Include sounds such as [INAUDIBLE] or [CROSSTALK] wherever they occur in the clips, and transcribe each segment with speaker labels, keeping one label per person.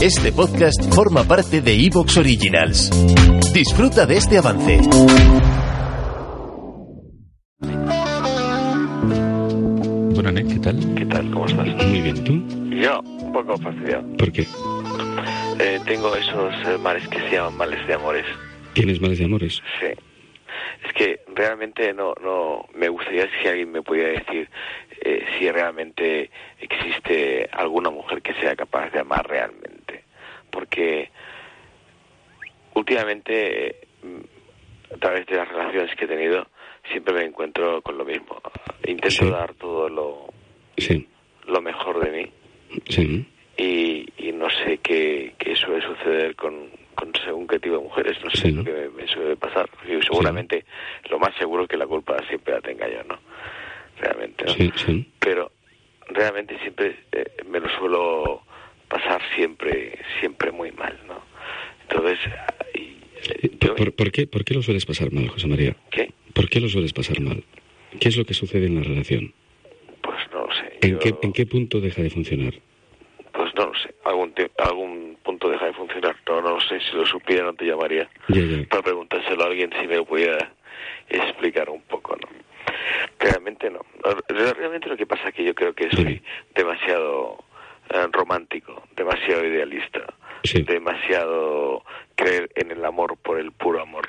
Speaker 1: Este podcast forma parte de Evox Originals. Disfruta de este avance.
Speaker 2: Bueno, Nek, ¿qué tal?
Speaker 3: ¿Qué tal? ¿Cómo estás?
Speaker 2: Muy bien, ¿tú?
Speaker 3: Yo, un poco fastidiado.
Speaker 2: ¿Por qué?
Speaker 3: Eh, tengo esos eh, males que se llaman males de amores.
Speaker 2: ¿Tienes males de amores?
Speaker 3: Sí. Es que realmente no, no me gustaría si alguien me pudiera decir eh, si realmente existe alguna mujer que sea capaz de amar realmente. Porque últimamente, mm, a través de las relaciones que he tenido, siempre me encuentro con lo mismo. Intento
Speaker 2: Sí.
Speaker 3: dar todo lo,
Speaker 2: Sí.
Speaker 3: lo mejor de mí.
Speaker 2: Sí.
Speaker 3: y, y no sé qué, qué suele suceder con, con según qué tipo de mujeres, no sé
Speaker 2: Sí,
Speaker 3: lo que me, me suele pasar. Y seguramente lo más seguro es que la culpa siempre la tenga yo, ¿no? Realmente, ¿no?
Speaker 2: Sí, sí.
Speaker 3: Pero realmente siempre eh, me lo suelo pasar siempre siempre muy mal, ¿no? Entonces, y, eh,
Speaker 2: ¿Por,
Speaker 3: yo-
Speaker 2: por- por qué, ¿Por qué lo sueles pasar mal, José María?
Speaker 3: ¿qué?
Speaker 2: ¿Por qué lo sueles pasar mal? ¿Qué es lo que sucede en la relación?
Speaker 3: Pues no lo sé.
Speaker 2: ¿En,
Speaker 3: Yo-
Speaker 2: qué, ¿En qué punto deja de funcionar?
Speaker 3: Pues no lo sé. Algún, te- algún punto deja de funcionar. No, no lo sé. Si lo supiera no te llamaría.
Speaker 2: Ya, ya.
Speaker 3: para preguntárselo a alguien si me lo pudiera explicar un poco, ¿no? Realmente no. Re- Realmente lo que pasa es que yo creo que soy demasiado eh, romántico, demasiado idealista,
Speaker 2: Sí.
Speaker 3: demasiado creer en el amor por el puro amor.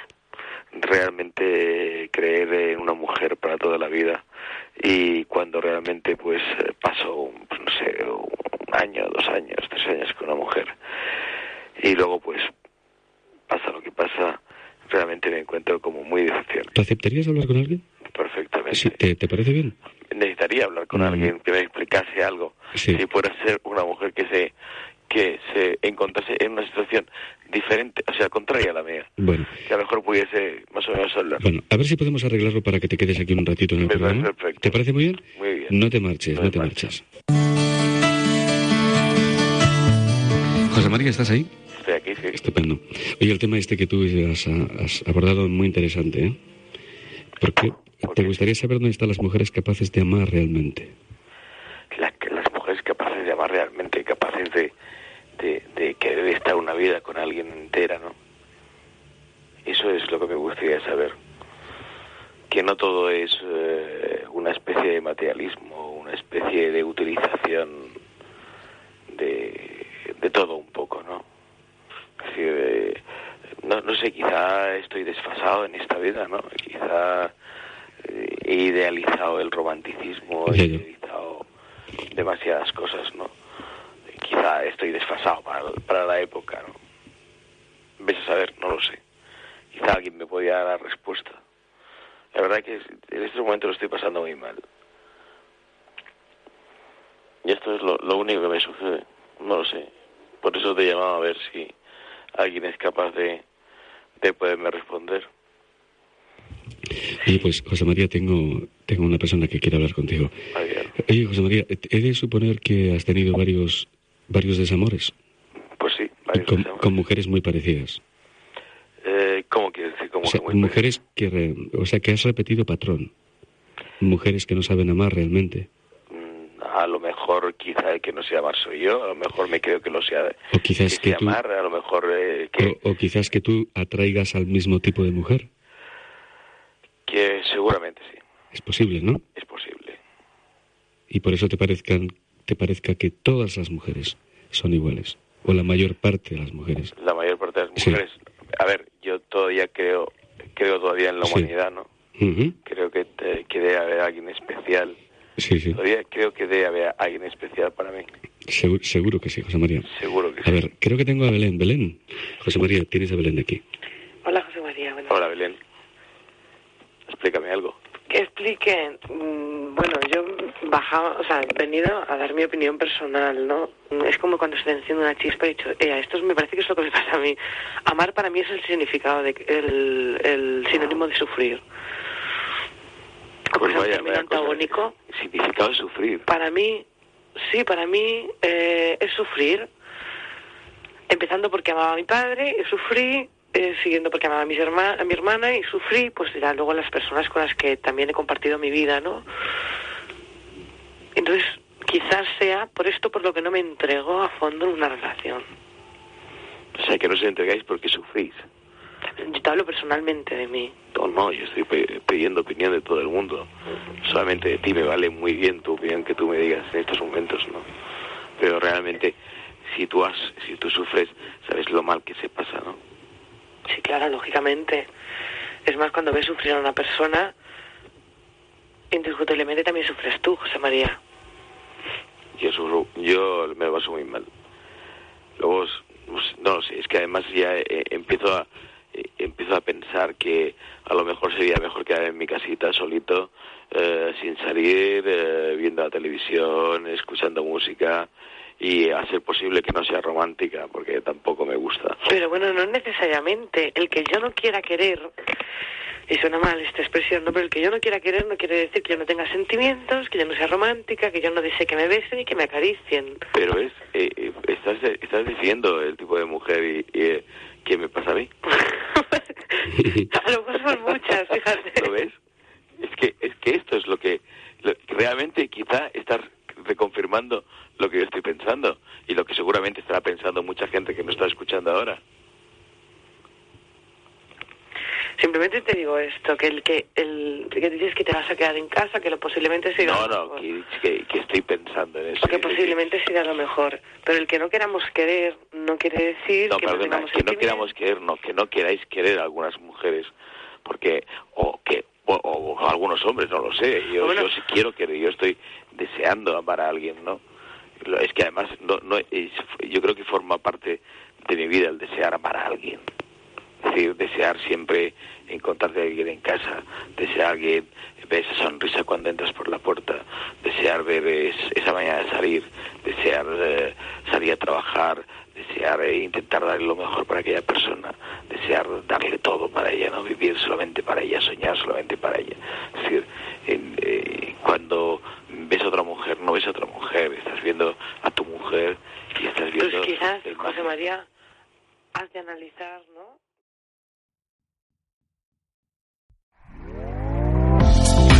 Speaker 3: Realmente creer en una mujer para toda la vida y cuando realmente pues paso, pues, no sé, un año, dos años, tres años con una mujer y luego pues pasa lo que pasa, realmente me encuentro como muy decepcionado.
Speaker 2: ¿Tú aceptarías hablar con alguien?
Speaker 3: Perfectamente.
Speaker 2: Sí, ¿te, te parece bien?
Speaker 3: Necesitaría hablar con
Speaker 2: Mm.
Speaker 3: alguien que me explicase algo.
Speaker 2: Sí.
Speaker 3: Si fuera ser una mujer que se que se encontrase en una situación diferente, o sea, contraria a la mía,
Speaker 2: Bueno,
Speaker 3: que a lo mejor pudiese más o menos hablar.
Speaker 2: bueno, a ver si podemos arreglarlo para que te quedes aquí un ratito en el
Speaker 3: Me parece
Speaker 2: programa.
Speaker 3: perfecto.
Speaker 2: ¿Te parece muy bien?
Speaker 3: Muy bien.
Speaker 2: No te marches,
Speaker 3: No
Speaker 2: no, te
Speaker 3: marcho.
Speaker 2: marches. José María, ¿estás ahí?
Speaker 3: Estoy aquí, sí.
Speaker 2: Estupendo. Oye, el tema este que tú has, has abordado es muy interesante, ¿eh? Porque
Speaker 3: ¿Por
Speaker 2: te gustaría saber dónde están las mujeres capaces de amar realmente.
Speaker 3: La- las mujeres capaces de amar realmente, capaces de, de, de querer estar una vida con alguien entera, ¿no? Eso es lo que me gustaría saber. Que no todo es eh, una especie de materialismo, una especie de utilización de, de todo un poco, ¿no? Es decir, eh, no, no sé, quizá estoy desfasado en esta vida, ¿no? Quizá he idealizado el romanticismo, he idealizado demasiadas cosas, ¿no? Quizá estoy desfasado para, para la época, ¿no? Ves a saber, no lo sé. Quizá alguien me podía dar la respuesta. La verdad que en este momento lo estoy pasando muy mal. Y esto es lo, lo único que me sucede. No lo sé. Por eso te llamaba a ver si alguien es capaz de, de poderme responder.
Speaker 2: Oye, pues, José María, tengo, tengo una persona que quiere hablar contigo. Oye, José María, he de suponer que has tenido varios, varios desamores
Speaker 3: Pues sí, varios
Speaker 2: con,
Speaker 3: desamores.
Speaker 2: con mujeres muy parecidas.
Speaker 3: Eh, ¿Cómo quieres decir? ¿Cómo
Speaker 2: O sea,
Speaker 3: que muy
Speaker 2: mujeres que, re- o sea, que has repetido patrón. Mujeres que no saben amar realmente.
Speaker 3: Mm, A lo mejor quizá el que no sea amar soy yo, a lo mejor me creo que lo sea
Speaker 2: O quizás
Speaker 3: que
Speaker 2: que tú,
Speaker 3: amar, a lo mejor eh, que,
Speaker 2: o, o quizás que tú atraigas al mismo tipo de mujer.
Speaker 3: Seguramente sí,
Speaker 2: Es posible, ¿no?
Speaker 3: es posible.
Speaker 2: Y por eso te parezcan, te parezca que todas las mujeres son iguales. O la mayor parte de las mujeres.
Speaker 3: La mayor parte de las
Speaker 2: Sí.
Speaker 3: mujeres, a ver, yo todavía creo, creo todavía en la
Speaker 2: Sí.
Speaker 3: humanidad, ¿no? Creo que, te- que debe haber alguien especial.
Speaker 2: Sí, sí.
Speaker 3: Todavía creo que debe haber alguien especial para mí.
Speaker 2: Seguro, seguro que sí, José María.
Speaker 3: Seguro que sí.
Speaker 2: A ver, creo que tengo a Belén. Belén. José María, tienes a Belén aquí.
Speaker 4: Hola, José María. Bueno,
Speaker 3: Hola, Belén. Explícame algo.
Speaker 4: Que explique, mm, bueno, yo bajaba, o sea, he venido a dar mi opinión personal, ¿no? Es como cuando se te enciende una chispa y he dicho, eh, esto me parece que es lo que me pasa a mí. Amar para mí es el significado, de, el, el sinónimo de sufrir.
Speaker 3: Pues vaya, vaya cosa.
Speaker 4: antagónico.
Speaker 3: Significado de sufrir.
Speaker 4: Para mí, sí, para mí eh, es sufrir. Empezando porque amaba a mi padre y sufrí, eh, siguiendo porque amaba a, mis herma- a mi hermana y sufrí, pues ya luego las personas con las que también he compartido mi vida, ¿no? Entonces, quizás sea por esto por lo que no me entrego a fondo en una relación.
Speaker 3: O sea, que no os entregáis porque sufrís.
Speaker 4: Yo te hablo personalmente de mí.
Speaker 3: No, no, yo estoy pidiendo opinión de todo el mundo. Solamente de ti me vale muy bien tu opinión que tú me digas en estos momentos, ¿no? Pero realmente, si tú has, si tú sufres, sabes lo mal que se pasa, ¿no?
Speaker 4: Sí, claro, lógicamente. Es más, cuando ves sufrir a una persona, indiscutiblemente también sufres tú, José María.
Speaker 3: Yo sufro, yo me lo paso muy mal. Luego, pues, no lo sé, es que además ya eh, empiezo a empiezo a pensar que a lo mejor sería mejor quedar en mi casita solito, eh, sin salir, eh, viendo la televisión, escuchando música y a ser posible que no sea romántica, porque tampoco me gusta.
Speaker 4: Pero bueno, no necesariamente. El que yo no quiera querer, y suena mal esta expresión, ¿no? Pero el que yo no quiera querer no quiere decir que yo no tenga sentimientos, que yo no sea romántica, que yo no desee que me besen y que me acaricien.
Speaker 3: Pero es, eh, eh, estás, estás diciendo el tipo de mujer y, y, eh, que me pasa a mí. [LAUGHS] [LAUGHS]
Speaker 4: a lo mejor son muchas, fíjate.
Speaker 3: ¿Lo ves? Es que, es que esto es lo que, realmente quizá estás reconfirmando lo que yo estoy pensando y lo que seguramente estará pensando mucha gente que me está escuchando ahora.
Speaker 4: Simplemente te digo esto, que el que el que dices que te vas a quedar en casa, que lo posiblemente sea
Speaker 3: No,
Speaker 4: lo
Speaker 3: no, que, que- que estoy pensando en eso.
Speaker 4: Porque posiblemente será lo mejor. Pero el que no queramos querer no quiere decir
Speaker 3: No,
Speaker 4: que no
Speaker 3: perdona,
Speaker 4: tengamos
Speaker 3: que no queramos
Speaker 4: sentimientos.
Speaker 3: querer, no, que no queráis querer a algunas mujeres, porque, o que, o, o a algunos hombres, no lo sé, yo,
Speaker 4: Bueno.
Speaker 3: yo sí quiero querer, yo estoy deseando amar a alguien, ¿no? Lo- Es que además, no, no, es- yo creo que forma parte de mi vida el desear amar a alguien. Es decir, desear siempre encontrarte a alguien en casa, desear a alguien ver esa sonrisa cuando entras por la puerta, desear ver es- esa mañana de salir, desear eh, salir a trabajar, desear eh, intentar darle lo mejor para aquella persona, desear darle todo para ella, no vivir solamente para ella, soñar solamente para ella. Es decir, en, eh, cuando ves a otra mujer, no ves a otra mujer, estás viendo a tu mujer y estás
Speaker 4: Pues
Speaker 3: viendo...
Speaker 4: quizás,
Speaker 3: el
Speaker 4: José María, has de analizar, ¿no?